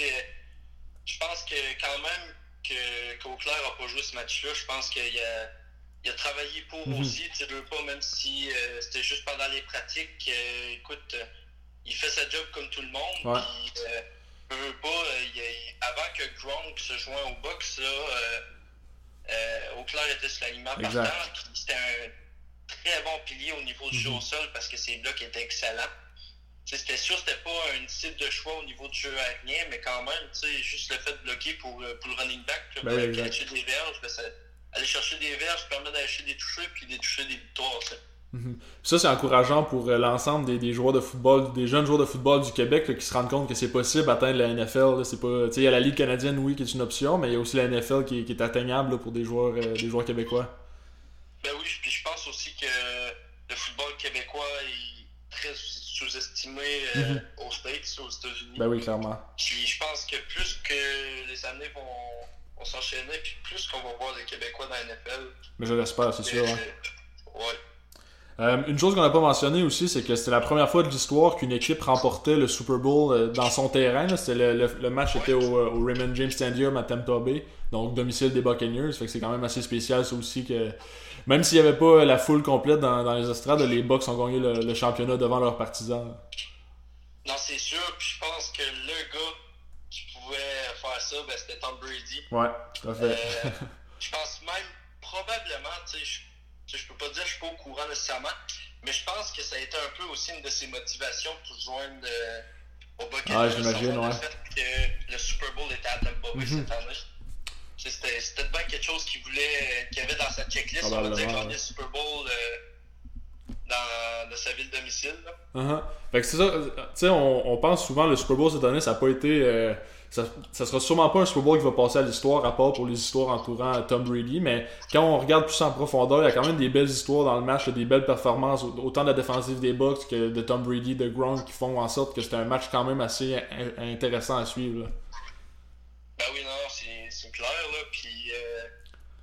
Je pense que quand même que qu'Auclair n'a pas joué ce match-là, je pense qu'il a, il a travaillé pour Mhm. aussi. Tu sais, pas, même si c'était juste pendant les pratiques, écoute, il fait sa job comme tout le monde. Ouais. Euh, je veux pas, euh, il avant que Gronk se joigne au box, là, euh, euh, Auclair était sur l'alignement partant. C'était un très bon pilier au niveau du jeu Mhm. au sol parce que ses blocs étaient excellents. C'était sûr que c'était pas un type de choix au niveau du jeu aérien, mais quand même, juste le fait de bloquer pour, pour le running back, là, Ben pour aller chercher des verges, ben, ça- aller chercher des verges permet d'aller chercher des touchés puis des toucher des victoires. Sais. Ça, c'est encourageant pour euh, l'ensemble des, des joueurs de football, des jeunes joueurs de football du Québec là, qui se rendent compte que c'est possible d'atteindre la NFL. C'est pas, il y a la Ligue canadienne, oui, qui est une option, mais il y a aussi la NFL qui, est- qui est atteignable là, pour des joueurs, euh, des joueurs québécois. Ben oui, puis je pense aussi que le football québécois est très sous-estimé euh, Mhm. aux States, aux États-Unis. Ben oui, clairement. Puis je pense que plus que les années vont, vont s'enchaîner, puis plus qu'on va voir des Québécois dans la NFL. Mais je l'espère, c'est sûr. hein. ouais. Euh, une chose qu'on n'a pas mentionné aussi, c'est que c'était la première fois de l'histoire qu'une équipe remportait le Super Bowl euh, dans son terrain. le, le- le match était au, euh, au Raymond James Stadium à Tampa Bay, donc domicile des Buccaneers. Fait que c'est quand même assez spécial ça aussi que même s'il n'y avait pas la foule complète dans, dans les estrades, les Bucks ont gagné le, le championnat devant leurs partisans. Non, c'est sûr. Puis je pense que le gars qui pouvait faire ça, ben, c'était Tom Brady. Ouais, tout à fait. Je pense même, probablement, tu sais, je, je peux pas dire que je suis pas au courant nécessairement, mais je pense que ça a été un peu aussi une de ses motivations pour se joindre euh, au Buccaneers. Ah, j'imagine, ouais. Le fait que le Super Bowl était à Tampa Bay Mhm. cette année. C'était c'était bien quelque chose qu'il voulait, qu'il avait dans sa checklist, on va dire, gagner ouais. le Super Bowl euh, dans, dans sa ville domicile. là. Uh-huh. Fait que c'est ça, tu sais, on, on pense souvent le Super Bowl cette année, ça n'a pas été. euh, ça, sera sûrement pas un Super qui va passer à l'histoire, à part pour les histoires entourant Tom Brady, mais quand on regarde plus en profondeur, il y a quand même des belles histoires dans le match, des belles performances, autant de la défensive des Bucks que de Tom Brady, de Gronk, qui font en sorte que c'était un match quand même assez in- intéressant à suivre. là. Ben oui, non, c'est c'est clair, là. Puis, euh,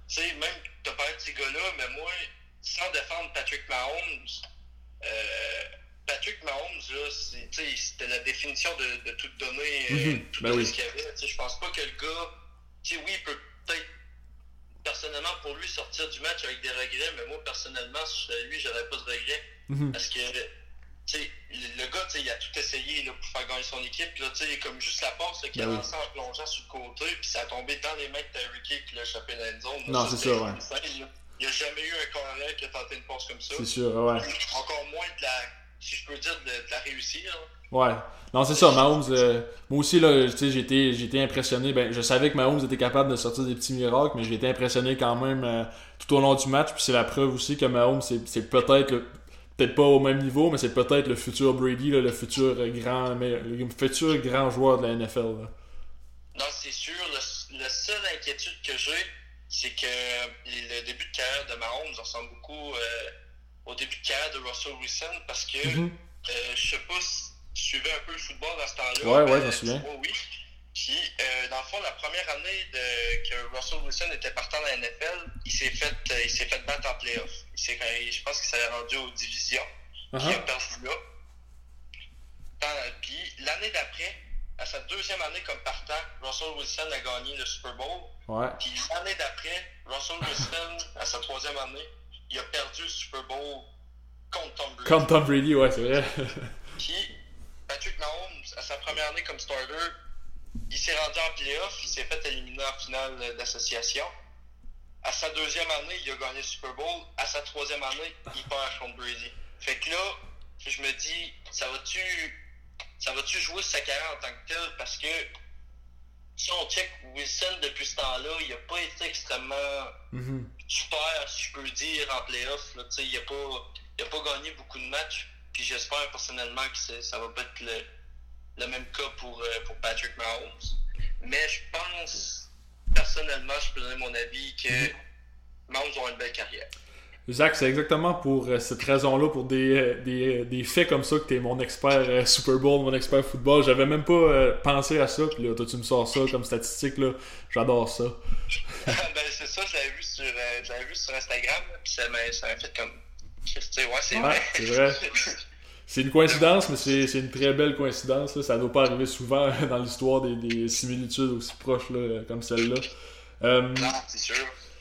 tu sais, même, t'as parlé de ces gars-là, mais moi, sans défendre Patrick Mahomes, euh, Patrick Mahomes, c'était la définition de, de tout donner, euh, Mhm, tout ben donner oui. ce qu'il y avait. Je pense pas que le gars, oui, il peut peut-être, personnellement, pour lui, sortir du match avec des regrets, mais moi, personnellement, si lui, j'aurais pas de regrets. Mhm. Parce que, le le gars, il a tout essayé là, pour faire gagner son équipe. Là, tu sais, comme juste la passe qu'il Ben a lancée en plongeant sur le côté, puis ça a tombé dans les mains de Terry Kick qui l'a échappé dans la zone. Non, c'est ça, ouais. insane. Il n'y a jamais eu un corner qui a tenté une passe comme ça. C'est sûr, ouais. Encore moins de la, si je peux dire, de, de la réussir. là. Ouais. Non, c'est ça, Mahomes. euh, moi aussi, là, tu sais, j'ai été, j'ai été impressionné. Ben, je savais que Mahomes était capable de sortir des petits miracles, mais j'ai été impressionné quand même euh, tout au long du match. Puis c'est la preuve aussi que Mahomes, c'est, peut-être, peut-être pas au même niveau, mais c'est peut-être le futur Brady, là, le futur grand, le futur grand joueur de la NFL. là. Non, c'est sûr. Le, le seul inquiétude que j'ai, c'est que le début de carrière de Mahomes ressemble beaucoup euh, au début de carrière de Russell Wilson parce que Mhm. euh, je sais pas si tu suivais un peu le football à ce temps-là. Ouais, ouais, mais je m'en souviens. oui. Puis, euh, dans le fond, la première année de, que Russell Wilson était partant dans la NFL, il s'est fait, euh, il s'est fait battre en playoff. Il je pense qu'il s'est rendu aux divisions. Puis il a Uh-huh. perdu là. Puis l'année d'après, à sa deuxième année comme partant, Russell Wilson a gagné le Super Bowl. Ouais. Puis l'année d'après, Russell Wilson, à sa troisième année, il a perdu le Super Bowl contre Tom Brady. Comme Tom Brady, ouais, c'est vrai. [LAUGHS] Puis Patrick Mahomes, à sa première année comme starter, il s'est rendu en playoff, il s'est fait éliminer en finale d'association. À sa deuxième année, il a gagné le Super Bowl. À sa troisième année, il perd contre Brady. Fait que là, je me dis, ça va-tu ça va-tu jouer sa carrière en tant que tel? Parce que si on check Wilson depuis ce temps-là, il n'a pas été extrêmement Mhm. super, si je peux dire, en playoff. là. Il n'a pas, il a pas gagné beaucoup de matchs. Puis j'espère personnellement que ça va pas être le, le même cas pour, euh, pour Patrick Mahomes. Mais je pense, personnellement, je peux donner mon avis que Mahomes aura une belle carrière. Zach, c'est exactement pour euh, cette raison-là, pour des, euh, des, euh, des faits comme ça, que t'es mon expert euh, Super Bowl, mon expert football. J'avais même pas euh, pensé à ça, puis là, toi, tu me sors ça comme statistique, là. J'adore ça. [LAUGHS] ben, c'est ça, je l'avais vu sur, euh, je l'avais vu sur Instagram, puis ça m'a ça m'a fait comme. Tu sais, ouais, c'est Ouais, vrai. c'est vrai. [LAUGHS] C'est une coïncidence, mais c'est c'est une très belle coïncidence. là. Ça ne doit pas arriver souvent [LAUGHS] dans l'histoire des, des similitudes aussi proches là, comme celle-là. Non, c'est sûr.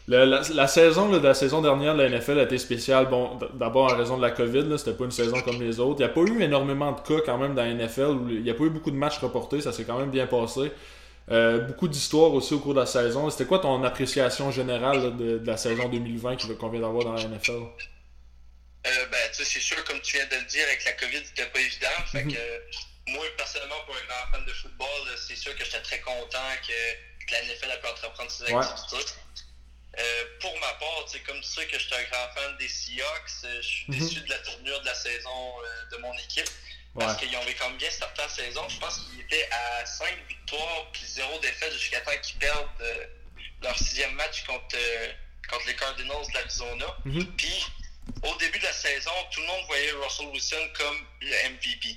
La, la- la saison là, de la saison dernière de la NFL a été spéciale. Bon, d'abord en raison de la COVID, c'était pas une saison comme les autres. Il n'y a pas eu énormément de cas quand même dans la NFL. où Il n'y a pas eu beaucoup de matchs reportés, ça s'est quand même bien passé. Euh, beaucoup d'histoires aussi au cours de la saison. C'était quoi ton appréciation générale là, de, de la saison 2020 qui- qu'on vient d'avoir dans la NFL? Euh, ben, tu sais, c'est sûr, comme tu viens de le dire, avec la COVID, c'était pas évident. Fait que, euh, moi, personnellement, pour un grand fan de football, c'est sûr que j'étais très content que, que la NFL a pu entreprendre ses Ouais. Euh, pour ma part, comme tu sais que je suis un grand fan des Seahawks, euh, je suis Mhm. déçu de la tournure de la saison euh, de mon équipe. Ouais. Parce qu'ils ont quand même bien starté la saison. Je pense qu'ils étaient à 5 victoires puis 0 défaites jusqu'à temps qu'ils perdent euh, leur sixième match contre, euh, contre les Cardinals de l'Arizona. Mhm. Puis, au début de la saison, tout le monde voyait Russell Wilson comme le MVP.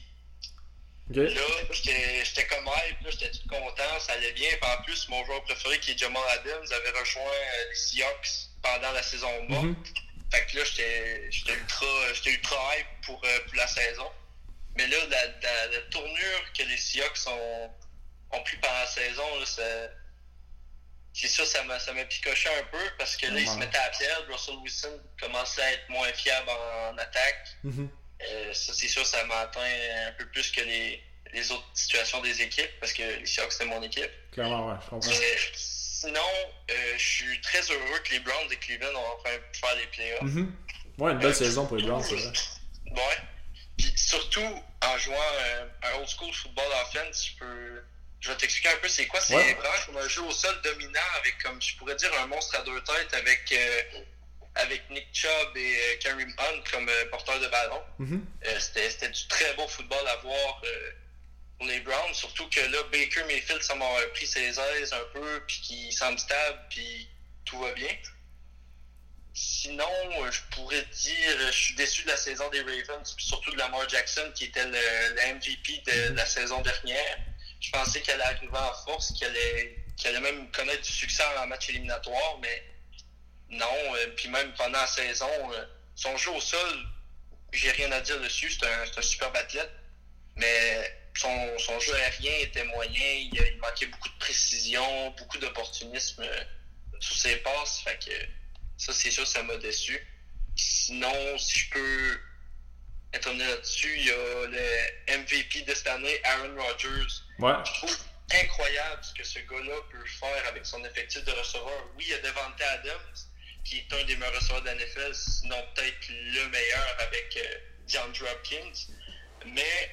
Là, j'étais comme hype, là, j'étais tout content, ça allait bien. Puis en plus, mon joueur préféré, qui est Jamal Adams, avait rejoint euh, les Seahawks pendant la saison morte. Mhm. Fait que là, j'étais ultra, j'étais ultra hype pour, euh, pour la saison. Mais là, la, la, la tournure que les Seahawks ont, ont pris pendant la saison, c'est ça, ça m'a, ça m'a picoché un peu parce que là, ils se mettaient à perdre. Russell Wilson commençait à être moins fiable en, attaque. Mhm. Euh, ça, c'est sûr, ça m'a atteint un peu plus que les, les autres situations des équipes parce que les Seahawks, c'était mon équipe. Clairement, ouais, je comprends. Mais sinon, euh, je suis très heureux que les Browns de Cleveland ont enfin pu faire les playoffs. Mhm. Ouais, une belle saison pour les Browns, c'est vrai. Ouais. Puis surtout, en jouant euh, un old school football offense, je peux. Je vais t'expliquer un peu c'est quoi. C'est Ouais. vraiment comme un jeu au sol dominant avec, comme je pourrais dire, un monstre à deux têtes avec, euh, avec Nick Chubb et euh, Kareem Hunt comme euh, porteur de ballon. Mhm. Euh, C'était du très bon football à voir pour les Browns. Surtout que là, Baker Mayfield semble avoir pris ses aises un peu, puis qu'il semble stable, puis tout va bien. Sinon, je pourrais dire, je suis déçu de la saison des Ravens, puis surtout de Lamar Jackson, qui était le, le MVP de, de la saison dernière. Je pensais qu'elle allait arriver en force, qu'elle allait, qu'elle allait même connaître du succès en match éliminatoire, mais non. euh, puis même pendant la saison, euh, son jeu au sol, j'ai rien à dire dessus. C'est un, superbe athlète. Mais son, son jeu aérien était moyen. Il, il manquait beaucoup de précision, beaucoup d'opportunisme euh, sur ses passes. Fait que ça, c'est sûr, ça m'a déçu. Sinon, si je peux étonner là-dessus, il y a le MVP de cette année, Aaron Rodgers. Ouais. Je trouve incroyable ce que ce gars-là peut faire avec son effectif de receveur. Oui, il y a Devante Adams, qui est un des meilleurs receveurs de la NFL, sinon peut-être le meilleur avec euh, DeAndre Hopkins. Mais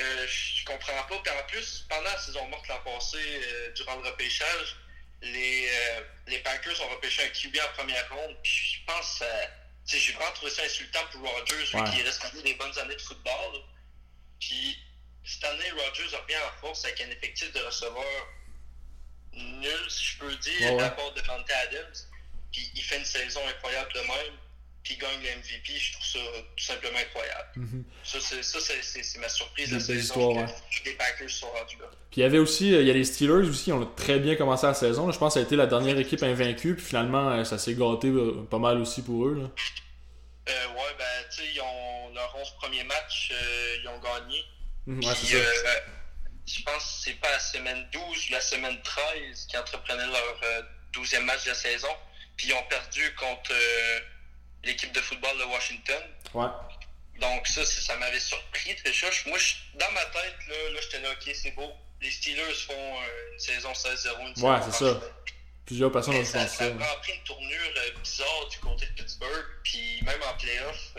euh, je comprends pas. Puis en plus, pendant la saison morte l'an passé, euh, durant le repêchage, les, euh, les Packers ont repêché un QB en première ronde. Puis je pense, euh, tu sais, j'ai vraiment trouvé ça insultant pour Rodgers, Ouais. qu'il reste resté des bonnes années de football. Puis cette année, Rodgers revient en force avec un effectif de receveurs nul, si je peux dire, Ouais, ouais. à part de Devante Adams. Puis il fait une saison incroyable de même. Puis il gagne le MVP. Je trouve ça tout simplement incroyable. Mhm. Ça, c'est, ça, ma surprise de belles saison. histoires, Les Packers sont rendus là. Puis il y avait aussi, euh, il y a les Steelers aussi, on a très bien commencé la saison. Je pense que ça a été la dernière équipe invaincue, puis finalement, euh, ça s'est gâté euh, pas mal aussi pour eux. Là. Euh, ouais, ben, tu sais, ils ont leur 11 premiers matchs, euh, ils ont gagné. Mhm, ouais, Puis, ça. euh, je pense que c'est pas la semaine 12 ou la semaine 13 qui entreprenaient leur euh, 12e match de la saison. Puis ils ont perdu contre euh, l'équipe de football de Washington. Ouais. Donc ça, ça m'avait surpris cher. Moi, je- dans ma tête, là, là j'étais là, ok, c'est beau. Les Steelers font euh, une saison 16-0, une saison Ouais, c'est ça. Plusieurs personnes ont ça, ça a pris une tournure euh, bizarre du côté de Pittsburgh. Puis même en playoff,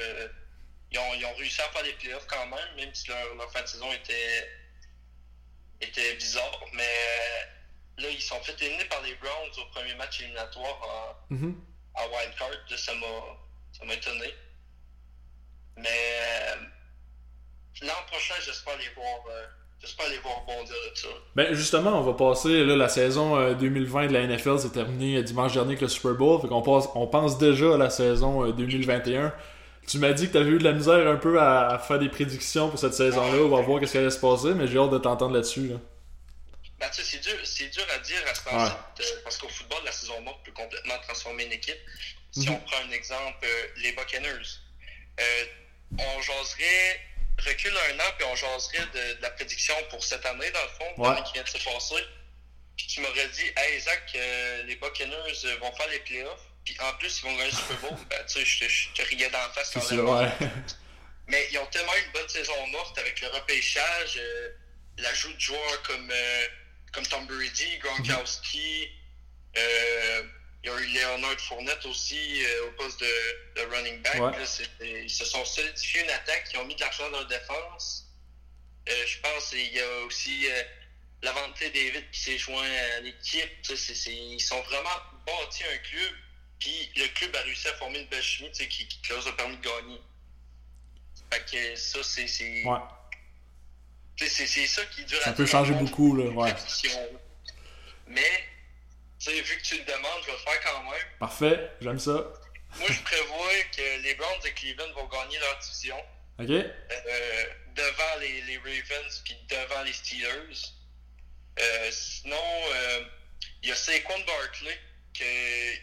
ils, ont, ils ont réussi à faire les playoffs quand même, même si leur, leur fin de saison était, était bizarre. Mais là, ils sont fait éliminer par les Browns au premier match éliminatoire en, Mhm. en wildcard. Là, ça m'a étonné. Mais euh, l'an prochain, j'espère les voir. euh, J'espère les voir bondir de ça. Ben justement, on va passer là, la saison euh, 2020 de la NFL s'est terminée euh, dimanche dernier avec le Super Bowl, fait qu'on passe, on pense déjà à la saison euh, 2021. Tu m'as dit que tu avais eu de la misère un peu à, à faire des prédictions pour cette saison-là, on va voir qu'est-ce qui allait se passer, mais j'ai hâte de t'entendre là-dessus. Là. Ben, tu sais, c'est dur, c'est dur à dire à ce Ouais. temps parce qu'au football, la saison morte peut complètement transformer une équipe. Si Mhm. on prend un exemple, euh, les Buccaneers, euh, on jaserait, recule un an, puis on jaserait de, de la prédiction pour cette année, dans le fond, Ouais. l'année qui vient de se passer. Puis tu m'aurais dit, hey Zach, euh, les Buccaneers euh, vont faire les playoffs, puis en plus, ils vont gagner le Super Bowl. ben, tu sais, je te- je te riais d'en face C'est quand même. ouais. Mais ils ont tellement eu une bonne saison morte avec le repêchage, euh, l'ajout de joueurs comme, euh, comme Tom Brady, Gronkowski. euh, il y a eu Leonard Fournette aussi euh, au poste de, de running back. Ouais. là. Ils se sont solidifiés une attaque, ils ont mis de l'argent dans leur défense. Euh, je pense qu'il y a aussi euh, Lavante David qui s'est joint à l'équipe. Ils sont vraiment bâtis un club. Puis le club a réussi à former une belle chimie qui, qui leur a permis de gagner. Fait que ça, c'est. c'est- ouais. C'est ça qui dure Ça à peut changer beaucoup, là, ouais. Mais, tu sais, vu que tu le demandes, je vais le faire quand même. Parfait, j'aime ça. Moi, je prévois que les Browns de Cleveland vont gagner leur division Ok? euh, devant les, les Ravens puis devant les Steelers. Euh, sinon, euh, il y a Saquon Barkley que-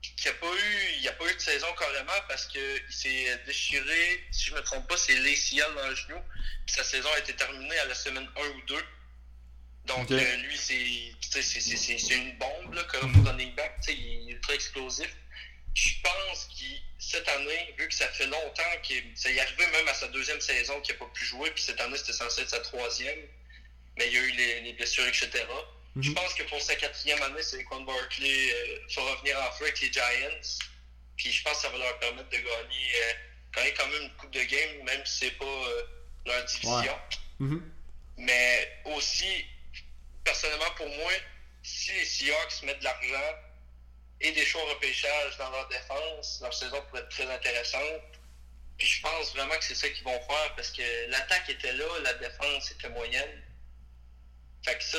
qui a pas eu, il a pas eu de saison carrément parce que il s'est déchiré, si je me trompe pas, c'est l'ACL dans le genou. Sa saison a été terminée à la semaine 1 ou 2. Donc euh, lui, c'est une bombe là, comme running back. Il est ultra explosif. Je pense qu'il cette année, vu que ça fait longtemps qu'il ça y est arrivé même à sa deuxième saison qu'il n'a pas pu jouer, puis cette année c'était censé être sa troisième, mais il y a eu les, les blessures, etc. Je Mhm. pense que pour sa quatrième année, c'est Quan Barkley euh, va revenir en feu avec les Giants. Puis je pense que ça va leur permettre de gagner, euh, gagner quand même une coupe de game, même si c'est pas euh, leur division. Ouais. Mhm. Mais aussi, personnellement pour moi, si les Seahawks mettent de l'argent et des choix au repêchage dans leur défense, leur saison pourrait être très intéressante. Puis je pense vraiment que c'est ça qu'ils vont faire parce que l'attaque était là, la défense était moyenne. Fait que ça,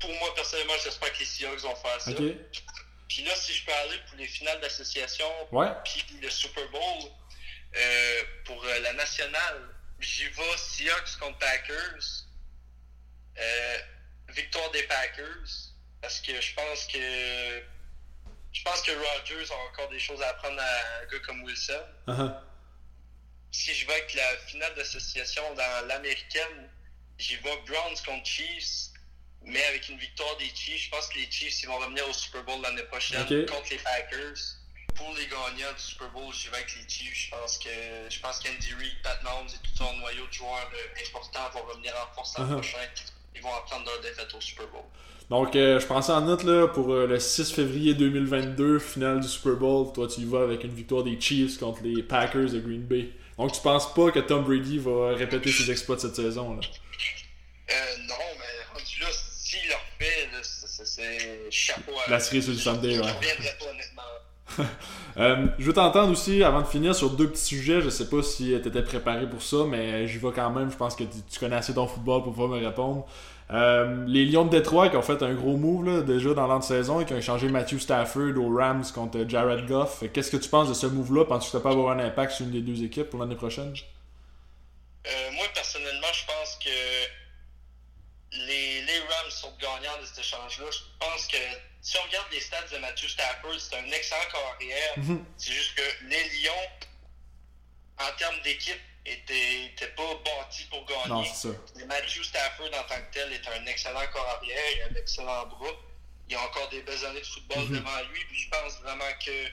pour moi personnellement, j'espère que les Seahawks vont faire ça. Puis là, si je peux aller pour les finales d'association, Ouais? puis le Super Bowl, euh, pour euh, la nationale, j'y vais Seahawks contre Packers. Euh, victoire des Packers. Parce que je pense que je pense que Rodgers a encore des choses à apprendre à un gars comme Wilson. Uh-huh. Si je vais avec la finale d'association dans l'américaine, j'y vais Browns contre Chiefs. Mais avec une victoire des Chiefs, je pense que les Chiefs ils vont revenir au Super Bowl l'année prochaine contre les Packers. Pour les gagnants du Super Bowl, j'y vais avec les Chiefs. Je pense que je pense qu'Andy Reid, Pat Mahomes et tout son noyau de joueurs importants vont revenir en force l'an Uh-huh. prochain. Ils vont apprendre leur défaite au Super Bowl. Donc, euh, je pensais en note là, pour euh, le 6 février 2022, finale du Super Bowl. Toi, tu y vas avec une victoire des Chiefs contre les Packers de Green Bay. Donc, tu penses pas que Tom Brady va répéter ses exploits de cette saison là? Euh, non, mais s'il le refait, c'est- chapeau à La cerise sur le Sunday, Je ouais. [LAUGHS] Euh, je veux t'entendre aussi, avant de finir, sur deux petits sujets. Je sais pas si tu étais préparé pour ça, mais j'y vais quand même. Je pense que tu connais assez ton football pour pouvoir me répondre. Euh, les Lions de Détroit qui ont fait un gros move là, déjà dans l'entre-saison et qui ont échangé Matthew Stafford aux Rams contre Jared Goff. Qu'est-ce que tu penses de ce move-là? Penses-tu que ça peut avoir un impact sur une des deux équipes pour l'année prochaine? Euh, moi, personnellement, je pense que les, les Rams sont gagnants de cet échange-là. Je pense que si on regarde les stats de Matthew Stafford, c'est un excellent carrière. Mhm. C'est juste que les Lions, en termes d'équipe, étaient, étaient pas bâtis pour gagner. Non, ça. Matthew Stafford, en tant que tel, est un excellent corps arrière, il a un excellent bras. Il a encore des belles années de football Mhm. devant lui. Puis je pense vraiment que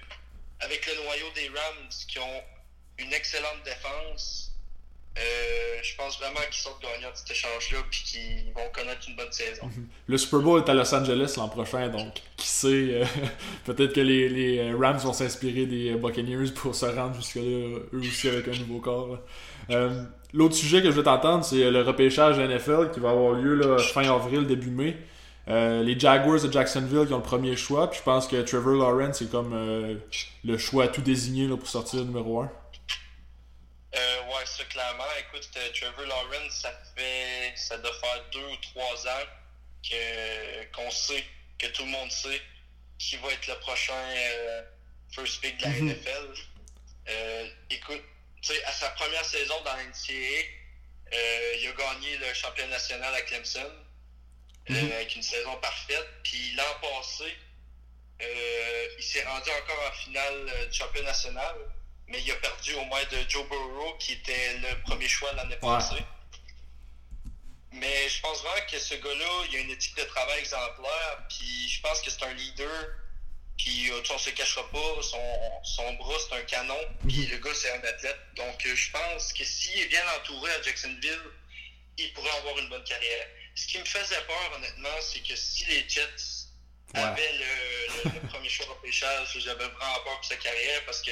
avec le noyau des Rams, qui ont une excellente défense, euh, je pense vraiment qu'ils sont gagnants de cet échange-là puis qu'ils vont connaître une bonne saison. Le Super Bowl est à Los Angeles l'an prochain, donc qui sait, euh, [LAUGHS] peut-être que les, euh, Rams vont s'inspirer des Buccaneers pour se rendre jusque-là, eux aussi avec un nouveau corps. Euh, L'autre sujet que je veux t'entendre, c'est le repêchage NFL qui va avoir lieu fin avril, début mai. Euh, les Jaguars de Jacksonville qui ont le premier choix, puis je pense que Trevor Lawrence est comme euh, le choix tout désigné pour sortir numéro 1. Euh, ouais, ça clairement. Écoute, euh, Trevor Lawrence, ça fait ça doit faire deux ou trois ans que qu'on sait, que tout le monde sait qui va être le prochain euh, first pick de la Mhm. NFL. Euh, écoute, tu sais, à sa première saison dans la NCAA, il a gagné le championnat national à Clemson Mhm. avec une saison parfaite. Puis l'an passé, il s'est rendu encore en finale du championnat national, mais il a perdu au moins de Joe Burrow, qui était le premier choix l'année passée. Mais je pense vraiment que ce gars-là, il a une éthique de travail exemplaire, puis je pense que c'est un leader, puis euh, on se cachera pas, son, son bras c'est un canon, puis le gars c'est un athlète. Donc euh, je pense que s'il est bien entouré à Jacksonville, il pourrait avoir une bonne carrière. Ce qui me faisait peur, honnêtement, c'est que si les Jets Ouais. avaient le, le- le premier choix au pêchage, j'avais vraiment peur pour sa carrière parce que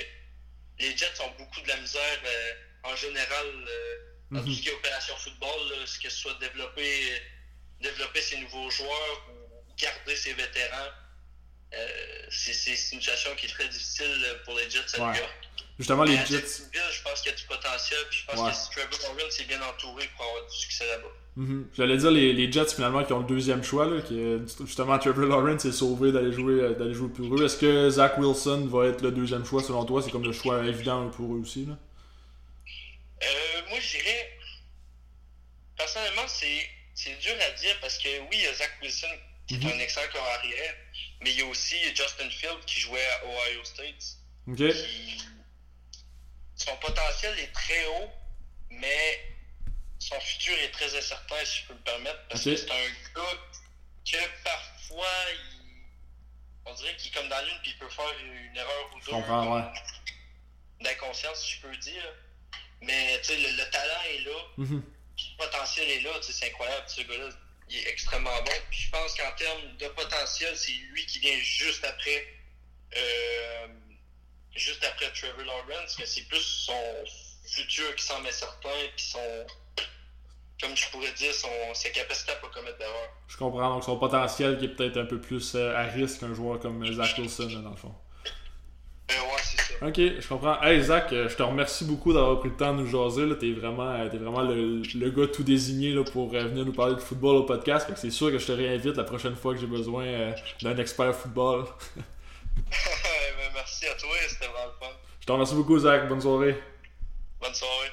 les Jets ont beaucoup de la misère euh, en général euh, dans Mhm. tout ce qui est opération football, là, ce que ce soit développer, développer ses nouveaux joueurs ou garder ses vétérans. Euh, c'est une situation qui est très difficile pour les Jets à Ouais. New York. Justement, les Jets. Je pense qu'il y a du potentiel, puis je pense Ouais. que si Trevor Lawrence est bien entouré pour avoir du succès là-bas. Mhm. J'allais dire les, les Jets finalement qui ont le deuxième choix, là, qui est- justement Trevor Lawrence est sauvé d'aller jouer, euh, d'aller jouer pour eux. Est-ce que Zach Wilson va être le deuxième choix selon toi? C'est comme le choix évident pour eux aussi. Là. Euh, moi, je dirais. Personnellement, c'est dur à dire parce que oui, il y a Zach Wilson qui est un excellent corps arrière, mais il y a aussi Justin Field qui jouait à Ohio State. Ok. Qui... Son potentiel est très haut, mais son futur est très incertain, si je peux me permettre, parce que c'est un gars que parfois, il... on dirait qu'il est comme dans l'une, puis il peut faire une erreur ou deux. Je comprends, ouais. D'inconscience, si je peux dire. Mais tu sais, le, le talent est là, Mhm. puis le potentiel est là, c'est incroyable, ce gars-là, il est extrêmement bon. Puis je pense qu'en termes de potentiel, c'est lui qui vient juste après, euh, juste après Trevor Lawrence, mais c'est plus son futur qui semble incertain, puis son, comme je pourrais dire, son, sa capacité à pas commettre d'erreur. Je comprends. Donc son potentiel qui est peut-être un peu plus euh, à risque qu'un joueur comme Zach Wilson dans le fond. Euh, ouais, c'est ça. Ok, je comprends. Hey Zach, euh, je te remercie beaucoup d'avoir pris le temps de nous jaser. là. T'es vraiment, euh, t'es vraiment le, le gars tout désigné là, pour euh, venir nous parler de football au podcast. Que c'est sûr que je te réinvite la prochaine fois que j'ai besoin euh, d'un expert football. [LAUGHS] [LAUGHS] Ben, Merci à toi, c'était vraiment le fun. Je te remercie beaucoup Zach. Bonne soirée. Bonne soirée.